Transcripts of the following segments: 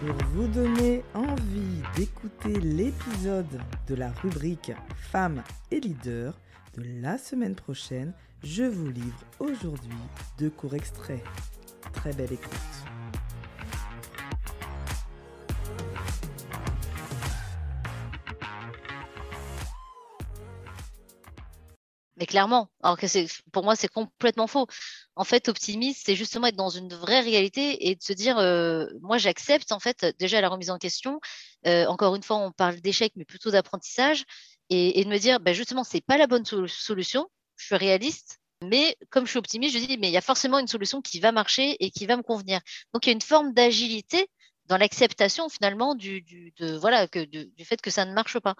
Pour vous donner envie d'écouter l'épisode de la rubrique Femmes et leaders de la semaine prochaine, je vous livre aujourd'hui deux courts extraits. Très belle écoute. Mais clairement, alors que pour moi c'est complètement faux. En fait, optimiste, c'est justement être dans une vraie réalité et de se dire, euh, moi j'accepte en fait déjà la remise en question. Euh, encore une fois, on parle d'échec, mais plutôt d'apprentissage et, de me dire, ben justement, c'est pas la bonne solution. Je suis réaliste, mais comme je suis optimiste, je dis, mais il y a forcément une solution qui va marcher et qui va me convenir. Donc il y a une forme d'agilité dans l'acceptation finalement du, de, voilà, que, du fait que ça ne marche pas.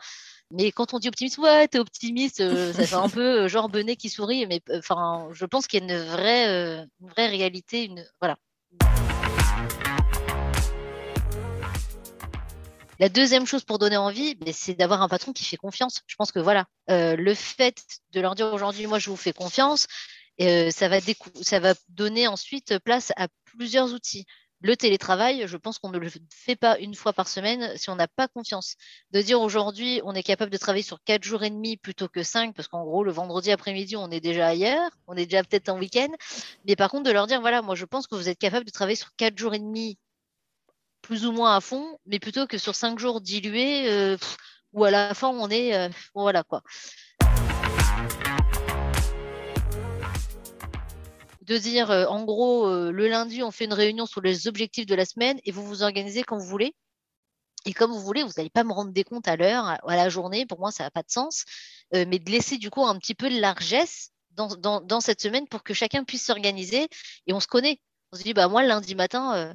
Mais quand on dit optimiste, ouais, t'es optimiste, euh, ça fait un peu euh, genre Benet qui sourit, mais euh, enfin, je pense qu'il y a une vraie, une vraie réalité, une, voilà. La deuxième chose pour donner envie, c'est d'avoir un patron qui fait confiance. Je pense que voilà, le fait de leur dire aujourd'hui, moi, je vous fais confiance, ça, va ça va donner ensuite place à plusieurs outils le télétravail, je pense qu'on ne le fait pas une fois par semaine si on n'a pas confiance. De dire aujourd'hui, on est capable de travailler sur quatre jours et demi plutôt que cinq, parce qu'en gros, le vendredi après-midi, on est déjà ailleurs, on est déjà peut-être en week-end. Mais par contre, de leur dire, voilà, moi, je pense que vous êtes capable de travailler sur quatre jours et demi plus ou moins à fond, mais plutôt que sur cinq jours dilués, euh, où à la fin, on est, euh, voilà quoi. De dire, euh, en gros, euh, le lundi, on fait une réunion sur les objectifs de la semaine et vous vous organisez quand vous voulez. Et comme vous voulez, vous n'allez pas me rendre des comptes à l'heure, à, la journée. Pour moi, ça n'a pas de sens. Euh, mais de laisser du coup un petit peu de largesse dans, cette semaine pour que chacun puisse s'organiser. Et on se connaît. On se dit, bah moi, lundi matin,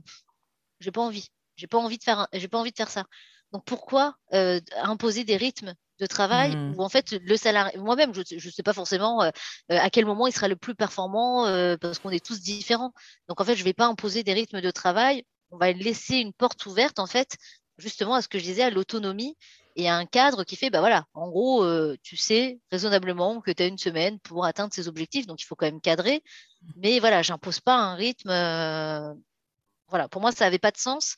j'ai pas envie. J'ai pas envie de faire, j'ai pas envie de faire ça. Donc pourquoi imposer des rythmes de travail mmh. où en fait le salarié, moi-même, je ne sais pas forcément euh, euh, à quel moment il sera le plus performant euh, parce qu'on est tous différents. Donc en fait, je ne vais pas imposer des rythmes de travail. On va laisser une porte ouverte en fait, justement à ce que je disais, à l'autonomie et à un cadre qui fait, bah voilà, en gros, tu sais raisonnablement que tu as une semaine pour atteindre ces objectifs, donc il faut quand même cadrer. Mais voilà, j'impose pas un rythme. voilà, pour moi, ça n'avait pas de sens.